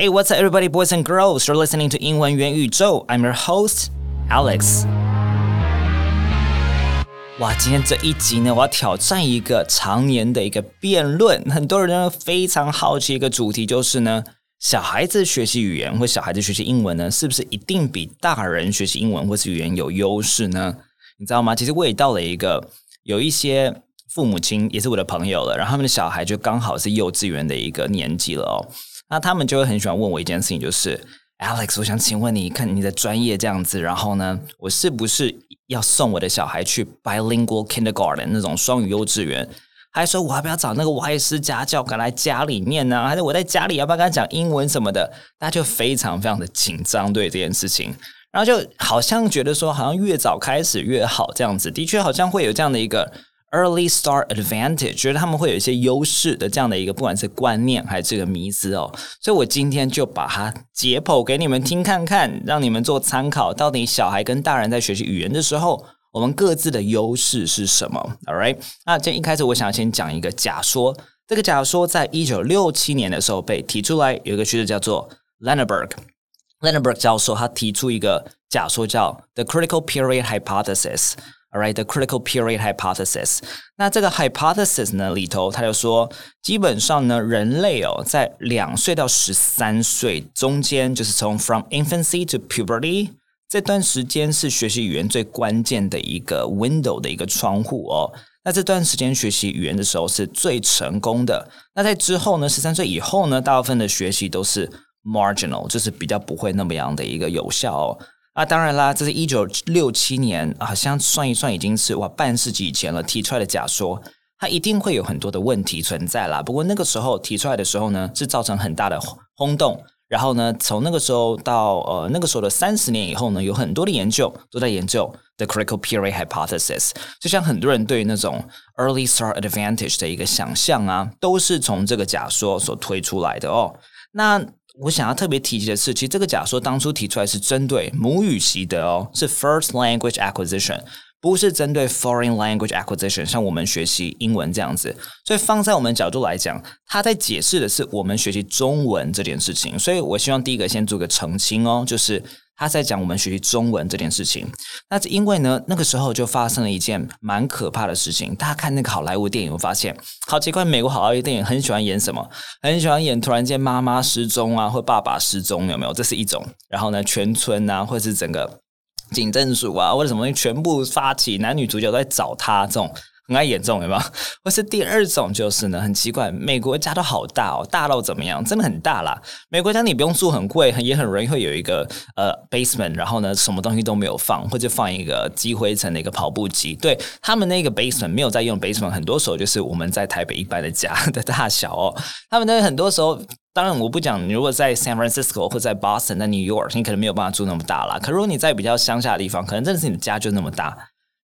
Hey, what's up, everybody, boys and girls? You're listening to 英文元宇宙. I'm your host, Alex. 哇，今天这一集呢，我要挑战一个常年的一个辩论，很多人呢非常好奇一个主题，就是呢，小孩子学习语言或小孩子学习英文呢，是不是一定比大人学习英文或是语言有优势呢？你知道吗？其实我也到了一个有一些父母亲也是我的朋友了，然后他们的小孩就刚好是幼稚园的一个年纪了哦。那他们就会很喜欢问我一件事情，就是 Alex，我想请问你，看你的专业这样子，然后呢，我是不是要送我的小孩去 bilingual kindergarten 那种双语幼稚园？还说我要不要找那个外师家教赶来家里面呢？还是我在家里要不要跟他讲英文什么的？大家就非常非常的紧张对这件事情，然后就好像觉得说，好像越早开始越好这样子，的确好像会有这样的一个。Early start advantage，觉得他们会有一些优势的这样的一个，不管是观念还是这个迷思哦，所以我今天就把它解剖给你们听看看，让你们做参考。到底小孩跟大人在学习语言的时候，我们各自的优势是什么？All right，那这一开始我想先讲一个假说，这个假说在一九六七年的时候被提出来，有一个学者叫做 Lenneberg，Lenneberg 教授他提出一个假说叫 The Critical Period Hypothesis。Alright, the critical period hypothesis。那这个 hypothesis 呢里头，他就说，基本上呢，人类哦，在两岁到十三岁中间，就是从 from infancy to puberty 这段时间是学习语言最关键的一个 window 的一个窗户哦。那这段时间学习语言的时候是最成功的。那在之后呢，十三岁以后呢，大部分的学习都是 marginal，就是比较不会那么样的一个有效哦。啊，当然啦，这是一九六七年，好像算一算已经是哇半世纪以前了提出来的假说，它一定会有很多的问题存在啦。不过那个时候提出来的时候呢，是造成很大的轰动。然后呢，从那个时候到呃那个时候的三十年以后呢，有很多的研究都在研究 the critical period hypothesis。就像很多人对于那种 early start advantage 的一个想象啊，都是从这个假说所推出来的哦。那我想要特别提及的是，其实这个假说当初提出来是针对母语习得哦，是 first language acquisition，不是针对 foreign language acquisition，像我们学习英文这样子。所以放在我们角度来讲，他在解释的是我们学习中文这件事情。所以我希望第一个先做个澄清哦，就是。他在讲我们学习中文这件事情，那是因为呢，那个时候就发生了一件蛮可怕的事情。大家看那个好莱坞电影，会发现好奇怪，美国好莱坞电影很喜欢演什么？很喜欢演突然间妈妈失踪啊，或爸爸失踪，有没有？这是一种。然后呢，全村啊，或是整个警政署啊，或者什么全部发起男女主角都在找他这种。很爱严重，对吧？或是第二种就是呢，很奇怪，美国家都好大哦，大到怎么样？真的很大啦。美国家你不用住很贵，也很容易会有一个呃 basement，然后呢，什么东西都没有放，或者放一个积灰尘的一个跑步机。对他们那个 basement 没有在用 basement，很多时候就是我们在台北一般的家的大小哦。他们那很多时候，当然我不讲，你如果在 San Francisco 或在 Boston、在 New York，你可能没有办法住那么大啦。可如果你在比较乡下的地方，可能真的是你的家就那么大。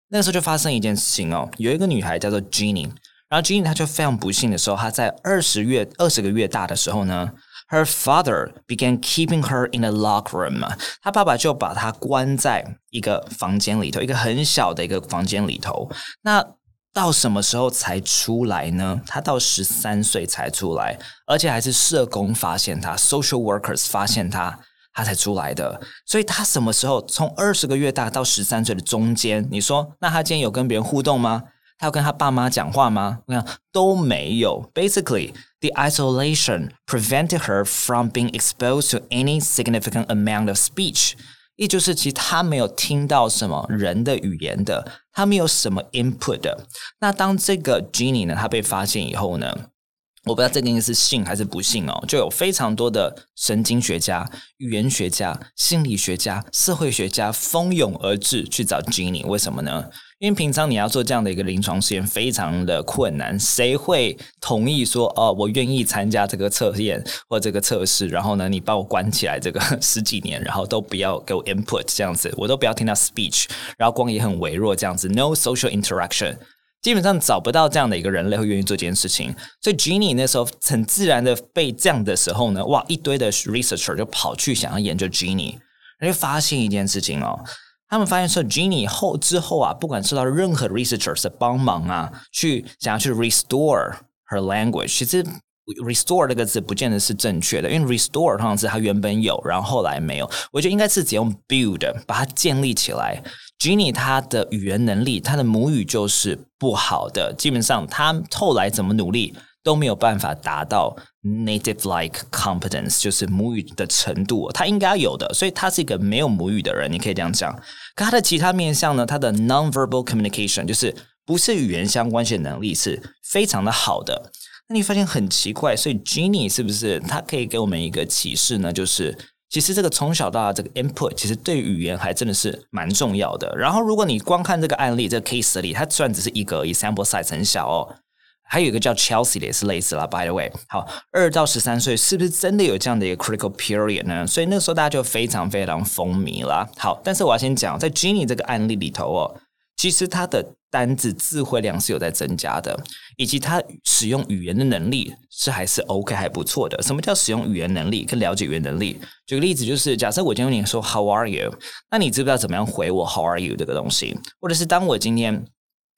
那个时候就发生一件事情哦，有一个女孩叫做 Jenny，然后 Jenny 她就非常不幸的时候，她在二十月二十个月大的时候呢，her father began keeping her in a lock room，她爸爸就把她关在一个房间里头，一个很小的一个房间里头。那到什么时候才出来呢？她到十三岁才出来，而且还是社工发现她，social workers 发现她。他才出来的，所以他什么时候从二十个月大到十三岁的中间，你说那他今天有跟别人互动吗？他有跟他爸妈讲话吗？我想都没有。Basically, the isolation prevented her from being exposed to any significant amount of speech。也就是其实他没有听到什么人的语言的，他没有什么 input 的。那当这个 Jenny 呢，他被发现以后呢？我不知道这个应该是信还是不信哦，就有非常多的神经学家、语言学家、心理学家、社会学家蜂拥而至去找 Jenny，为什么呢？因为平常你要做这样的一个临床实验非常的困难，谁会同意说哦，我愿意参加这个测验或这个测试，然后呢，你把我关起来这个 十几年，然后都不要给我 input 这样子，我都不要听到 speech，然后光也很微弱这样子，no social interaction。基本上找不到这样的一个人类会愿意做这件事情，所以 Jenny 那时候很自然的被这样的时候呢，哇，一堆的 researcher 就跑去想要研究 Jenny，就发现一件事情哦，他们发现说 Jenny 后之后啊，不管受到任何 researchers 的帮忙啊，去想要去 restore her language，其实 restore 这个字不见得是正确的，因为 restore 通常是它原本有，然后后来没有。我觉得应该是只用 build 把它建立起来。Jenny 她的语言能力，她的母语就是不好的，基本上她后来怎么努力都没有办法达到 native-like competence，就是母语的程度，她应该有的。所以她是一个没有母语的人，你可以这样讲。可她的其他面向呢？她的 non-verbal communication 就是不是语言相关性能力是非常的好的。那你发现很奇怪，所以 Jenny 是不是它可以给我们一个启示呢？就是其实这个从小到大这个 input 其实对语言还真的是蛮重要的。然后如果你光看这个案例这个 case 里，它虽然只是一个而已，sample size 很小哦。还有一个叫 Chelsea 的也是类似啦。By the way，好，二到十三岁是不是真的有这样的一个 critical period 呢？所以那个时候大家就非常非常风靡啦。好，但是我要先讲，在 Jenny 这个案例里头哦。其实他的单字词汇量是有在增加的，以及他使用语言的能力是还是 OK 还不错的。什么叫使用语言能力跟了解语言能力？举个例子，就是假设我今天问你说 How are you？那你知不知道怎么样回我 How are you 这个东西？或者是当我今天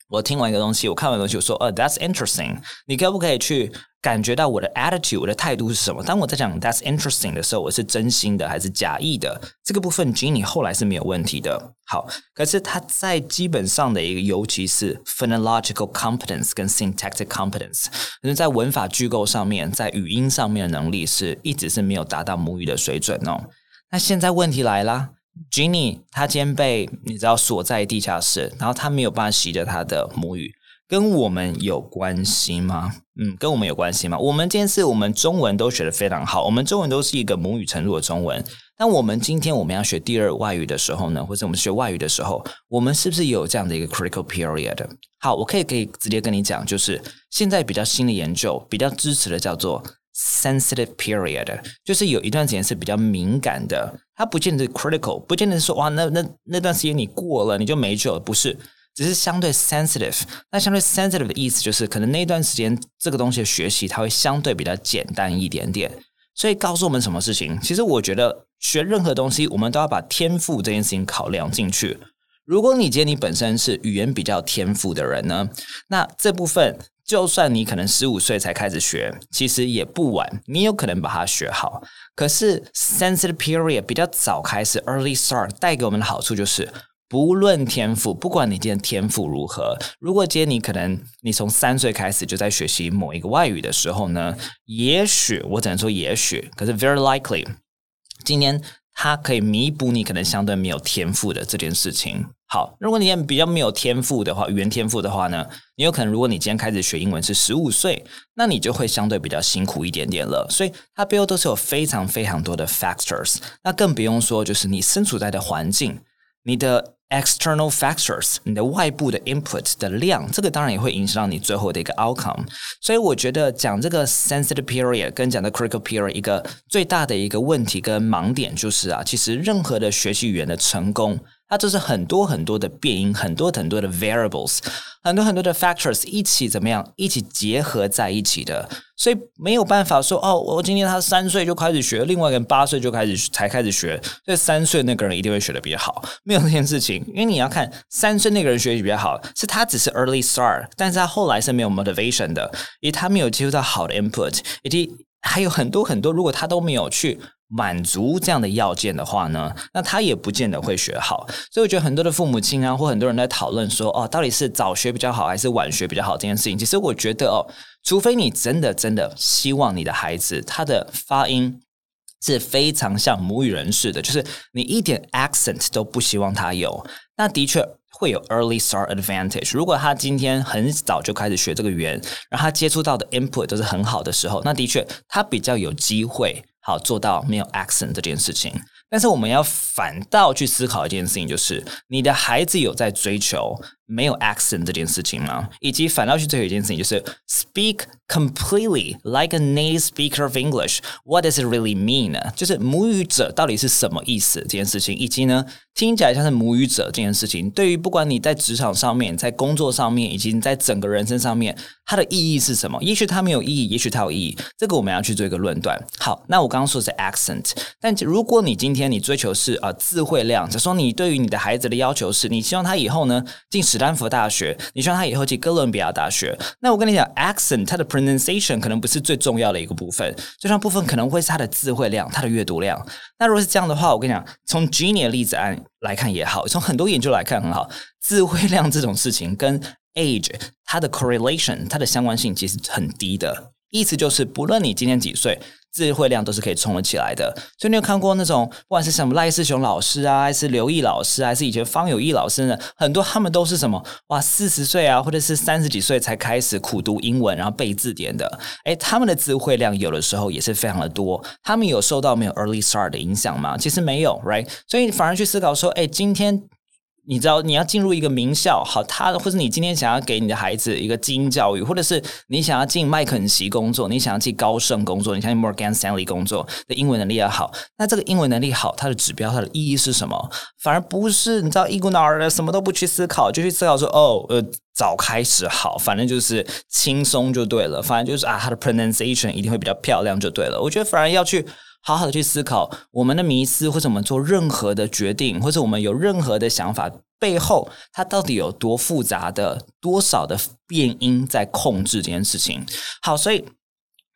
我听完一个东西，我看完东西，我说呃 That's interesting，你可不可以去？感觉到我的 attitude，我的态度是什么？当我在讲 that's interesting 的时候，我是真心的还是假意的？这个部分 Jenny 后来是没有问题的。好，可是他在基本上的一个，尤其是 phonological competence 跟 syntactic competence，可是在文法句构上面，在语音上面的能力是一直是没有达到母语的水准哦。那现在问题来了，Jenny 他今天被你知道锁在地下室，然后他没有办法习得他的母语。跟我们有关系吗？嗯，跟我们有关系吗？我们今天是我们中文都学的非常好，我们中文都是一个母语程度的中文。但我们今天我们要学第二外语的时候呢，或者我们学外语的时候，我们是不是有这样的一个 critical period？好，我可以可以直接跟你讲，就是现在比较新的研究比较支持的叫做 sensitive period，就是有一段时间是比较敏感的，它不见得 critical，不见得是说哇，那那那段时间你过了你就没救了，不是。只是相对 sensitive，那相对 sensitive 的意思就是，可能那段时间这个东西的学习，它会相对比较简单一点点。所以告诉我们什么事情？其实我觉得学任何东西，我们都要把天赋这件事情考量进去。如果你今天你本身是语言比较天赋的人呢，那这部分就算你可能十五岁才开始学，其实也不晚，你有可能把它学好。可是 sensitive period 比较早开始，early start 带给我们的好处就是。不论天赋，不管你今天天赋如何，如果今天你可能你从三岁开始就在学习某一个外语的时候呢，也许我只能说也许，可是 very likely，今天它可以弥补你可能相对没有天赋的这件事情。好，如果你比较没有天赋的话，语言天赋的话呢，你有可能如果你今天开始学英文是十五岁，那你就会相对比较辛苦一点点了。所以它背后都是有非常非常多的 factors，那更不用说就是你身处在的环境，你的。external factors，你的外部的 input 的量，这个当然也会影响到你最后的一个 outcome。所以我觉得讲这个 sensitive period 跟讲的 critical period 一个最大的一个问题跟盲点就是啊，其实任何的学习语言的成功。它就是很多很多的变因，很多很多的 variables，很多很多的 factors 一起怎么样，一起结合在一起的，所以没有办法说哦，我今天他三岁就开始学，另外一个人八岁就开始才开始学，所以三岁那个人一定会学的比较好，没有这件事情，因为你要看三岁那个人学习比较好，是他只是 early start，但是他后来是没有 motivation 的，因为他没有接触到好的 input，以及还有很多很多，如果他都没有去。满足这样的要件的话呢，那他也不见得会学好。所以我觉得很多的父母亲啊，或很多人在讨论说，哦，到底是早学比较好，还是晚学比较好这件事情。其实我觉得哦，除非你真的真的希望你的孩子他的发音是非常像母语人士的，就是你一点 accent 都不希望他有，那的确会有 early start advantage。如果他今天很早就开始学这个语言，然后他接触到的 input 都是很好的时候，那的确他比较有机会。好做到没有 accent 这件事情，但是我们要反倒去思考一件事情，就是你的孩子有在追求。没有 accent 这件事情吗？以及反倒是最后一件事情，就是 speak completely like a native speaker of English。What does it really mean？呢就是母语者到底是什么意思？这件事情，以及呢，听起来像是母语者这件事情，对于不管你在职场上面、在工作上面，以及你在整个人生上面，它的意义是什么？也许它没有意义，也许它有意义。这个我们要去做一个论断。好，那我刚刚说的是 accent，但如果你今天你追求是啊智慧量，就说你对于你的孩子的要求是，你希望他以后呢进十。丹佛大学，你希望他以后去哥伦比亚大学。那我跟你讲，accent 它的 pronunciation 可能不是最重要的一个部分，最重要部分可能会是它的智慧量、它的阅读量。那如果是这样的话，我跟你讲，从 Genie 的例子案来看也好，从很多研究来看很好，智慧量这种事情跟 age 它的 correlation 它的相关性其实很低的。意思就是，不论你今年几岁。智慧量都是可以冲得起来的，所以你有看过那种，不管是什么赖世雄老师啊，还是刘毅老师，还是以前方有义老师呢？很多他们都是什么哇，四十岁啊，或者是三十几岁才开始苦读英文，然后背字典的。哎，他们的智慧量有的时候也是非常的多。他们有受到没有 early start 的影响吗？其实没有，right？所以反而去思考说，哎，今天。你知道你要进入一个名校，好，他或者你今天想要给你的孩子一个精英教育，或者是你想要进麦肯锡工作，你想要进高盛工作，你想进 Morgan Stanley 工作的英文能力要好，那这个英文能力好，它的指标它的意义是什么？反而不是你知道一股脑儿的什么都不去思考，就去思考说哦，呃，早开始好，反正就是轻松就对了，反正就是啊，它的 pronunciation 一定会比较漂亮就对了。我觉得反而要去。好好的去思考我们的迷思，或者我们做任何的决定，或者我们有任何的想法背后，它到底有多复杂的、多少的变音在控制这件事情。好，所以。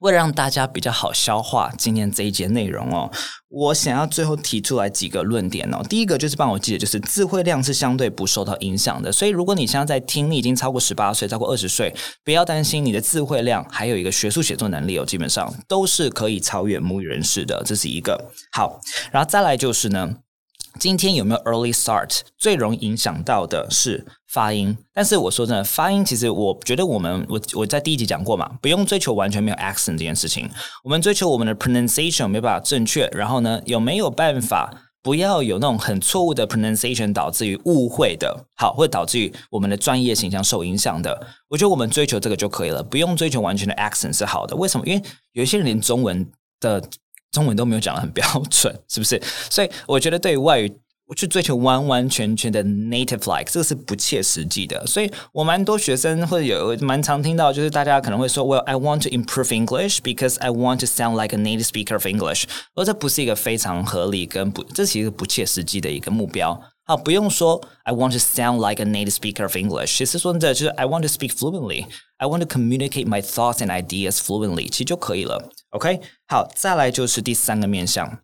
为了让大家比较好消化今天这一节内容哦，我想要最后提出来几个论点哦。第一个就是帮我记得，就是智慧量是相对不受到影响的。所以如果你现在在听，你已经超过十八岁，超过二十岁，不要担心你的智慧量，还有一个学术写作能力哦，基本上都是可以超越母语人士的。这是一个好，然后再来就是呢。今天有没有 early start？最容易影响到的是发音。但是我说真的，发音其实我觉得我们我我在第一集讲过嘛，不用追求完全没有 accent 这件事情。我们追求我们的 pronunciation 没办法正确，然后呢有没有办法不要有那种很错误的 pronunciation 导致于误会的，好，会导致于我们的专业形象受影响的。我觉得我们追求这个就可以了，不用追求完全的 accent 是好的。为什么？因为有些人连中文的。中文都没有讲的很标准，是不是？所以我觉得对于外语，我去追求完完全全的 native like，这个是不切实际的。所以我蛮多学生或者有蛮常听到，就是大家可能会说，Well, I want to improve English because I want to sound like a native speaker of English。而这不是一个非常合理跟不，这其实不切实际的一个目标。好，不用说 I want to sound like a native speaker of English，其实说的就是 I want to speak fluently。I want to communicate my thoughts and ideas fluently，其实就可以了。 OK，好，再来就是第三个面向，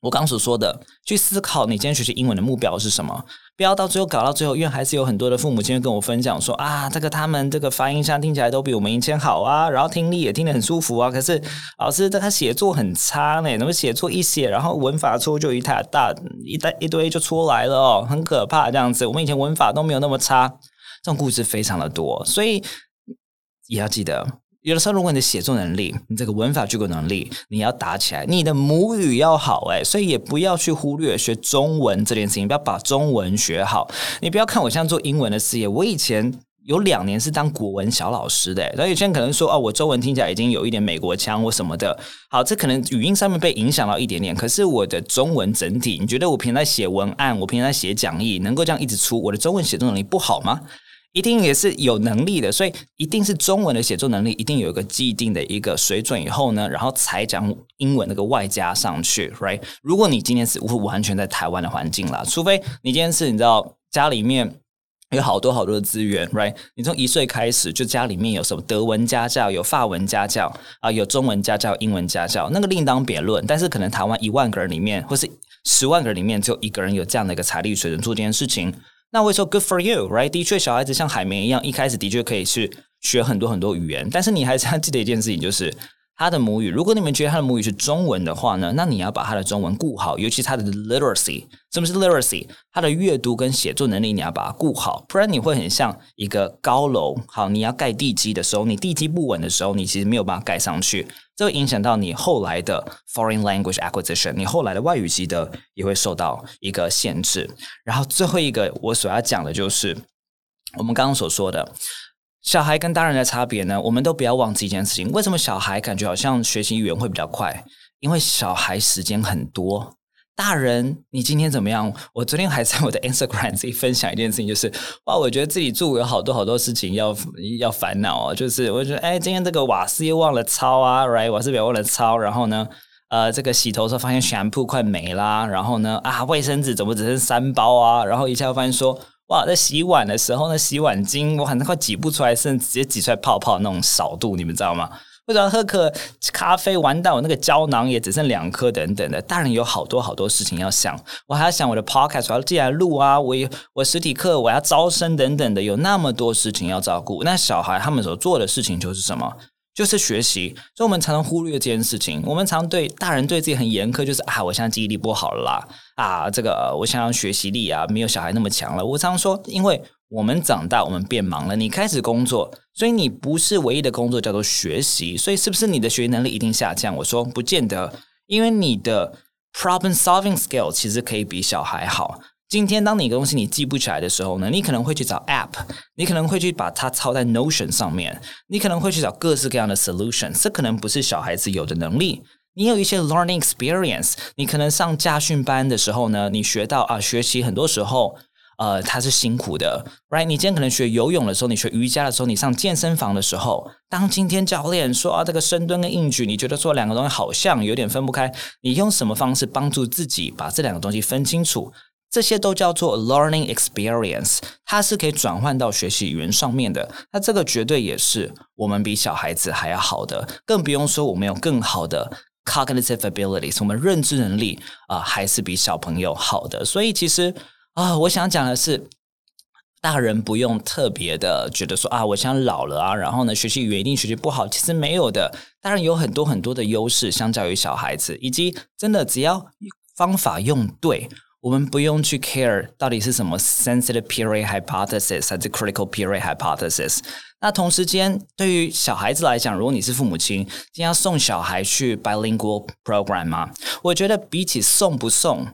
我刚所说的，去思考你今天学习英文的目标是什么，不要到最后搞到最后，因为还是有很多的父母亲跟我分享说啊，这个他们这个发音上听起来都比我们以前好啊，然后听力也听得很舒服啊，可是老师他写作很差呢，怎么写作一写，然后文法错就一大大一大一堆就出来了哦，很可怕这样子。我们以前文法都没有那么差，这种故事非常的多，所以。也要记得，有的时候，如果你的写作能力、你这个文法句构能力，你要打起来，你的母语要好，哎，所以也不要去忽略学中文这件事情，不要把中文学好。你不要看我现在做英文的事业，我以前有两年是当国文小老师的，所以有些人可能说，哦，我中文听起来已经有一点美国腔或什么的。好，这可能语音上面被影响到一点点，可是我的中文整体，你觉得我平常写文案，我平常写讲义，能够这样一直出，我的中文写作能力不好吗？一定也是有能力的，所以一定是中文的写作能力，一定有一个既定的一个水准以后呢，然后才讲英文那个外加上去，right？如果你今天是完全在台湾的环境啦，除非你今天是你知道家里面有好多好多的资源，right？你从一岁开始就家里面有什么德文家教、有法文家教啊，有中文家教、英文家教，那个另当别论。但是可能台湾一万个人里面，或是十万个人里面，只有一个人有这样的一个财力水准做这件事情。那会说 good for you，right？的确，小孩子像海绵一样，一开始的确可以是学很多很多语言，但是你还是要记得一件事情，就是他的母语。如果你们觉得他的母语是中文的话呢，那你要把他的中文顾好，尤其他的 literacy。什么是 literacy？他的阅读跟写作能力你要把它顾好，不然你会很像一个高楼。好，你要盖地基的时候，你地基不稳的时候，你其实没有办法盖上去。这会影响到你后来的 foreign language acquisition，你后来的外语习得也会受到一个限制。然后最后一个我所要讲的就是我们刚刚所说的，小孩跟大人的差别呢，我们都不要忘记一件事情：为什么小孩感觉好像学习语言会比较快？因为小孩时间很多。大人，你今天怎么样？我昨天还在我的 Instagram 自己分享一件事情，就是哇，我觉得自己住有好多好多事情要要烦恼哦。就是我觉得，哎，今天这个瓦斯又忘了抄啊，right？瓦斯表忘了抄，然后呢，呃，这个洗头时候发现 shampoo 快没啦，然后呢，啊，卫生纸怎么只剩三包啊？然后一下发现说，哇，在洗碗的时候呢，洗碗巾我很快挤不出来，甚至直接挤出来泡泡那种少度，你们知道吗？或者喝可咖啡，完蛋，我那个胶囊也只剩两颗，等等的。大人有好多好多事情要想，我还要想我的 podcast，我要进来录啊，我我实体课我要招生等等的，有那么多事情要照顾。那小孩他们所做的事情就是什么？就是学习。所以我们常常忽略这件事情。我们常对大人对自己很严苛，就是啊，我现在记忆力不好了啦，啊，这个我想要学习力啊，没有小孩那么强了。我常说，因为。我们长大，我们变忙了。你开始工作，所以你不是唯一的工作叫做学习。所以是不是你的学习能力一定下降？我说不见得，因为你的 problem solving skill 其实可以比小孩好。今天当你一个东西你记不起来的时候呢，你可能会去找 app，你可能会去把它抄在 Notion 上面，你可能会去找各式各样的 solution。这可能不是小孩子有的能力。你有一些 learning experience，你可能上家训班的时候呢，你学到啊，学习很多时候。呃，他是辛苦的，right？你今天可能学游泳的时候，你学瑜伽的时候，你上健身房的时候，当今天教练说啊，这个深蹲跟硬举，你觉得说两个东西好像有点分不开，你用什么方式帮助自己把这两个东西分清楚？这些都叫做 learning experience，它是可以转换到学习语言上面的。那这个绝对也是我们比小孩子还要好的，更不用说我们有更好的 cognitive abilities，我们认知能力啊，还是比小朋友好的。所以其实。啊，我想讲的是，大人不用特别的觉得说啊，我想老了啊，然后呢，学习语言一定学习不好，其实没有的。当然有很多很多的优势，相较于小孩子，以及真的只要方法用对，我们不用去 care 到底是什么 sensitive period hypothesis 还是 critical period hypothesis。那同时间，对于小孩子来讲，如果你是父母亲，今天要送小孩去 bilingual program 吗？我觉得比起送不送。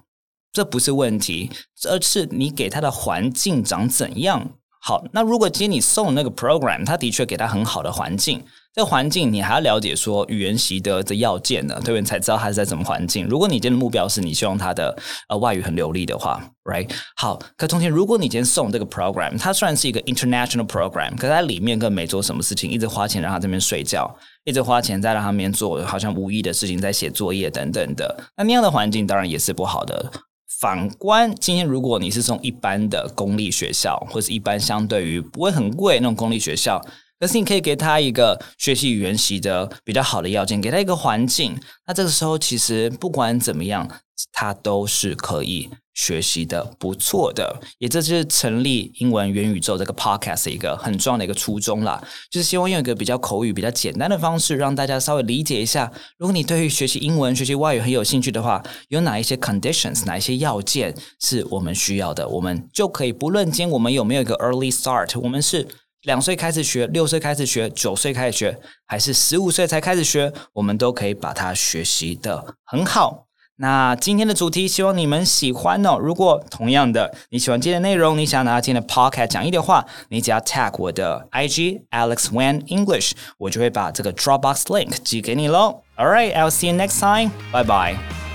这不是问题，而是你给他的环境长怎样好。那如果今天你送那个 program，他的确给他很好的环境，这环境你还要了解说语言习得的要件呢，对不对？才知道他是在什么环境。如果你今天的目标是你希望他的呃外语很流利的话，right？好，可从前如果你今天送这个 program，它虽然是一个 international program，可它里面更没做什么事情，一直花钱让他这边睡觉，一直花钱在让他那边做好像无意的事情，在写作业等等的，那那样的环境当然也是不好的。反观今天，如果你是从一般的公立学校，或者一般相对于不会很贵那种公立学校，可是你可以给他一个学习语言习的比较好的要件，给他一个环境，那这个时候其实不管怎么样，他都是可以。学习的不错的，也这是成立英文元宇宙这个 podcast 一个很重要的一个初衷啦，就是希望用一个比较口语、比较简单的方式，让大家稍微理解一下。如果你对于学习英文、学习外语很有兴趣的话，有哪一些 conditions，哪一些要件是我们需要的，我们就可以不论今天我们有没有一个 early start，我们是两岁开始学、六岁开始学、九岁开始学，还是十五岁才开始学，我们都可以把它学习的很好。那今天的主题，希望你们喜欢哦。如果同样的你喜欢今天的内容，你想拿今天的 podcast 讲义的话，你只要 tag 我的 IG Alex Wan English，我就会把这个 Dropbox link 寄给你喽。All right, I'll see you next time. Bye bye.